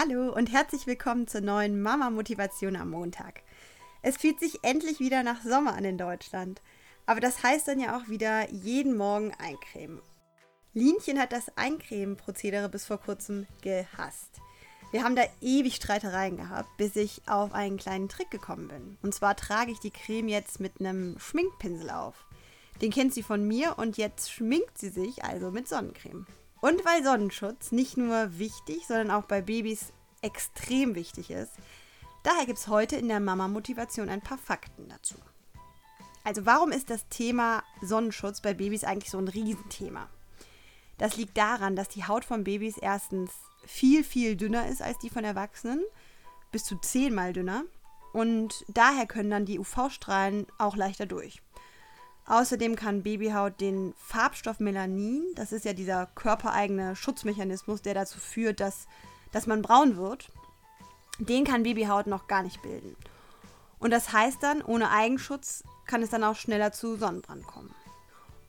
Hallo und herzlich willkommen zur neuen Mama Motivation am Montag. Es fühlt sich endlich wieder nach Sommer an in Deutschland. Aber das heißt dann ja auch wieder jeden Morgen eincremen. Linchen hat das Eincremen-Prozedere bis vor kurzem gehasst. Wir haben da ewig Streitereien gehabt, bis ich auf einen kleinen Trick gekommen bin. Und zwar trage ich die Creme jetzt mit einem Schminkpinsel auf. Den kennt sie von mir und jetzt schminkt sie sich also mit Sonnencreme. Und weil Sonnenschutz nicht nur wichtig, sondern auch bei Babys extrem wichtig ist, daher gibt es heute in der Mama-Motivation ein paar Fakten dazu. Also warum ist das Thema Sonnenschutz bei Babys eigentlich so ein Riesenthema? Das liegt daran, dass die Haut von Babys erstens viel, viel dünner ist als die von Erwachsenen, bis zu zehnmal dünner. Und daher können dann die UV-Strahlen auch leichter durch. Außerdem kann Babyhaut den Farbstoff Melanin, das ist ja dieser körpereigene Schutzmechanismus, der dazu führt, dass, dass man braun wird, den kann Babyhaut noch gar nicht bilden. Und das heißt dann, ohne Eigenschutz kann es dann auch schneller zu Sonnenbrand kommen.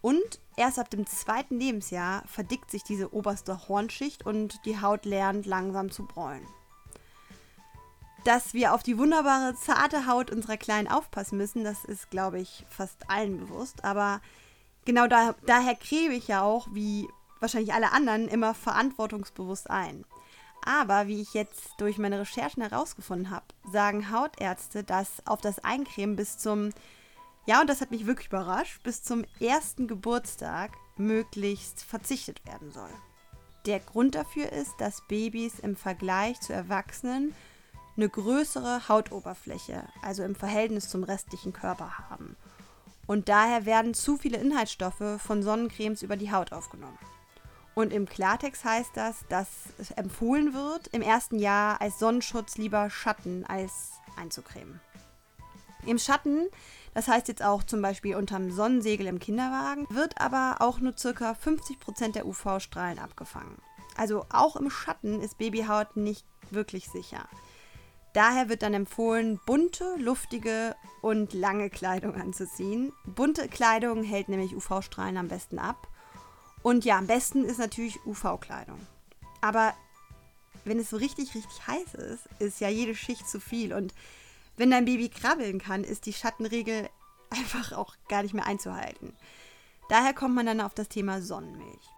Und erst ab dem zweiten Lebensjahr verdickt sich diese oberste Hornschicht und die Haut lernt langsam zu bräunen dass wir auf die wunderbare, zarte Haut unserer Kleinen aufpassen müssen, das ist, glaube ich, fast allen bewusst. Aber genau da, daher creme ich ja auch, wie wahrscheinlich alle anderen, immer verantwortungsbewusst ein. Aber wie ich jetzt durch meine Recherchen herausgefunden habe, sagen Hautärzte, dass auf das Eincremen bis zum, ja, und das hat mich wirklich überrascht, bis zum ersten Geburtstag möglichst verzichtet werden soll. Der Grund dafür ist, dass Babys im Vergleich zu Erwachsenen eine größere Hautoberfläche, also im Verhältnis zum restlichen Körper haben. Und daher werden zu viele Inhaltsstoffe von Sonnencremes über die Haut aufgenommen. Und im Klartext heißt das, dass empfohlen wird, im ersten Jahr als Sonnenschutz lieber Schatten als einzucremen. Im Schatten, das heißt jetzt auch zum Beispiel unterm Sonnensegel im Kinderwagen, wird aber auch nur ca. 50% der UV-Strahlen abgefangen. Also auch im Schatten ist Babyhaut nicht wirklich sicher. Daher wird dann empfohlen, bunte, luftige und lange Kleidung anzuziehen. Bunte Kleidung hält nämlich UV-Strahlen am besten ab. Und ja, am besten ist natürlich UV-Kleidung. Aber wenn es so richtig, richtig heiß ist, ist ja jede Schicht zu viel. Und wenn dein Baby krabbeln kann, ist die Schattenregel einfach auch gar nicht mehr einzuhalten. Daher kommt man dann auf das Thema Sonnenmilch.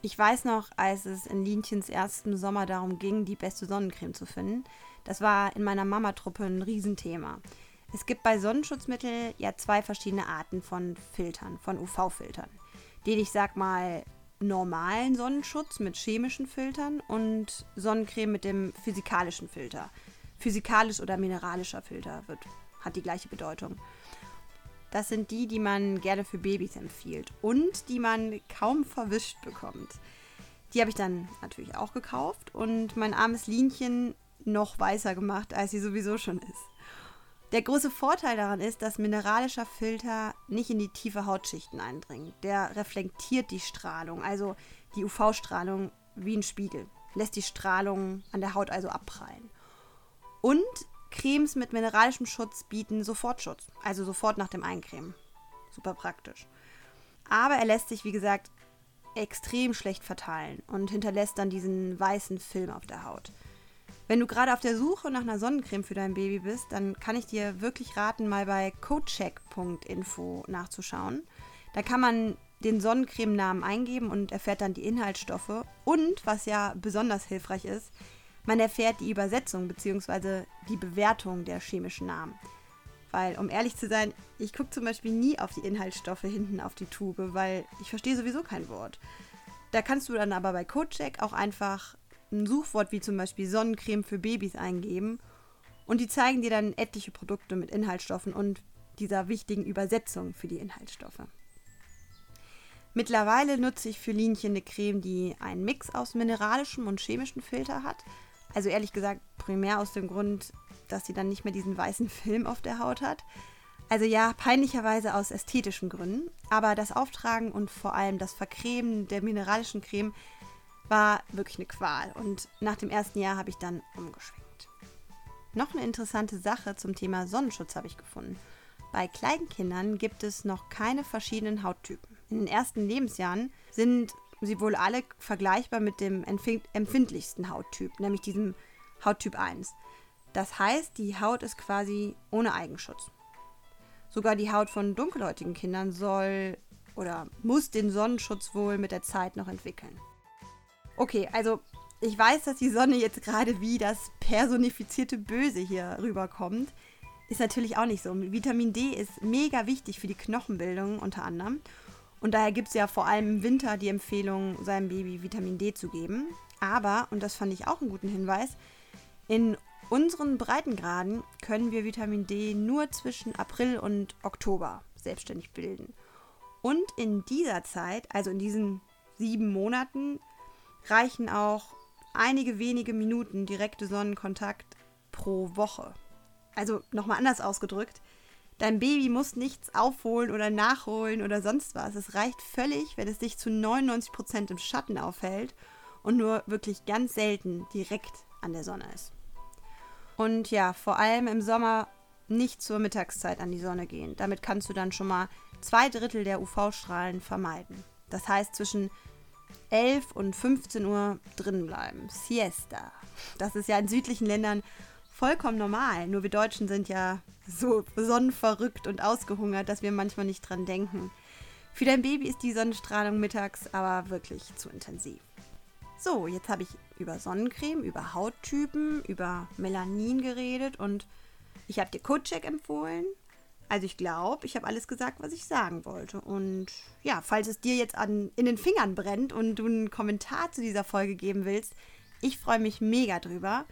Ich weiß noch, als es in Linchens ersten Sommer darum ging, die beste Sonnencreme zu finden, das war in meiner Mamatruppe ein Riesenthema. Es gibt bei Sonnenschutzmitteln ja zwei verschiedene Arten von Filtern, von UV-Filtern. Den ich sag mal normalen Sonnenschutz mit chemischen Filtern und Sonnencreme mit dem physikalischen Filter. Physikalisch oder mineralischer Filter wird, hat die gleiche Bedeutung. Das sind die, die man gerne für Babys empfiehlt und die man kaum verwischt bekommt. Die habe ich dann natürlich auch gekauft und mein armes Linchen noch weißer gemacht, als sie sowieso schon ist. Der große Vorteil daran ist, dass mineralischer Filter nicht in die tiefe Hautschichten eindringt. Der reflektiert die Strahlung, also die UV-Strahlung, wie ein Spiegel, lässt die Strahlung an der Haut also abprallen. Und Cremes mit mineralischem Schutz bieten Sofortschutz, also sofort nach dem Eincremen. Super praktisch. Aber er lässt sich, wie gesagt, extrem schlecht verteilen und hinterlässt dann diesen weißen Film auf der Haut. Wenn du gerade auf der Suche nach einer Sonnencreme für dein Baby bist, dann kann ich dir wirklich raten, mal bei codecheck.info nachzuschauen. Da kann man den Sonnencremenamen eingeben und erfährt dann die Inhaltsstoffe. Und, was ja besonders hilfreich ist, man erfährt die Übersetzung bzw. die Bewertung der chemischen Namen. Weil, um ehrlich zu sein, ich gucke zum Beispiel nie auf die Inhaltsstoffe hinten auf die Tube, weil ich verstehe sowieso kein Wort. Da kannst du dann aber bei CodeCheck auch einfach ein Suchwort wie zum Beispiel Sonnencreme für Babys eingeben und die zeigen dir dann etliche Produkte mit Inhaltsstoffen und dieser wichtigen Übersetzung für die Inhaltsstoffe. Mittlerweile nutze ich für Linchen eine Creme, die einen Mix aus mineralischem und chemischem Filter hat. Also ehrlich gesagt primär aus dem Grund, dass sie dann nicht mehr diesen weißen Film auf der Haut hat. Also ja, peinlicherweise aus ästhetischen Gründen, aber das Auftragen und vor allem das Vercremen der mineralischen Creme war wirklich eine Qual. Und nach dem ersten Jahr habe ich dann umgeschwenkt. Noch eine interessante Sache zum Thema Sonnenschutz habe ich gefunden. Bei kleinen Kindern gibt es noch keine verschiedenen Hauttypen. In den ersten Lebensjahren sind sie wohl alle vergleichbar mit dem empfindlichsten Hauttyp, nämlich diesem Hauttyp 1. Das heißt, die Haut ist quasi ohne Eigenschutz. Sogar die Haut von dunkelhäutigen Kindern soll oder muss den Sonnenschutz wohl mit der Zeit noch entwickeln. Okay, also ich weiß, dass die Sonne jetzt gerade wie das personifizierte Böse hier rüberkommt. Ist natürlich auch nicht so. Vitamin D ist mega wichtig für die Knochenbildung unter anderem. Und daher gibt es ja vor allem im Winter die Empfehlung, seinem Baby Vitamin D zu geben. Aber, und das fand ich auch einen guten Hinweis, in unseren Breitengraden können wir Vitamin D nur zwischen April und Oktober selbstständig bilden. Und in dieser Zeit, also in diesen sieben Monaten, reichen auch einige wenige Minuten direkte Sonnenkontakt pro Woche. Also nochmal anders ausgedrückt, dein Baby muss nichts aufholen oder nachholen oder sonst was. Es reicht völlig, wenn es sich zu 99 Prozent im Schatten aufhält und nur wirklich ganz selten direkt an der Sonne ist. Und ja, vor allem im Sommer nicht zur Mittagszeit an die Sonne gehen. Damit kannst du dann schon mal zwei Drittel der UV-Strahlen vermeiden. Das heißt, zwischen 11 und 15 Uhr drin bleiben. Siesta. Das ist ja in südlichen Ländern vollkommen normal. Nur wir Deutschen sind ja so sonnenverrückt und ausgehungert, dass wir manchmal nicht dran denken. Für dein Baby ist die Sonnenstrahlung mittags aber wirklich zu intensiv. So, jetzt habe ich über Sonnencreme, über Hauttypen, über Melanin geredet und ich habe dir CodeCheck empfohlen. Also ich glaube, ich habe alles gesagt, was ich sagen wollte. Und ja, falls es dir jetzt an, in den Fingern brennt und du einen Kommentar zu dieser Folge geben willst, ich freue mich mega drüber.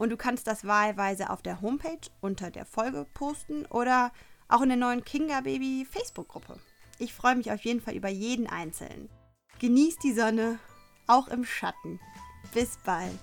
Und du kannst das wahlweise auf der Homepage unter der Folge posten oder auch in der neuen Kinga Baby Facebook-Gruppe. Ich freue mich auf jeden Fall über jeden Einzelnen. Genieß die Sonne auch im Schatten. Bis bald.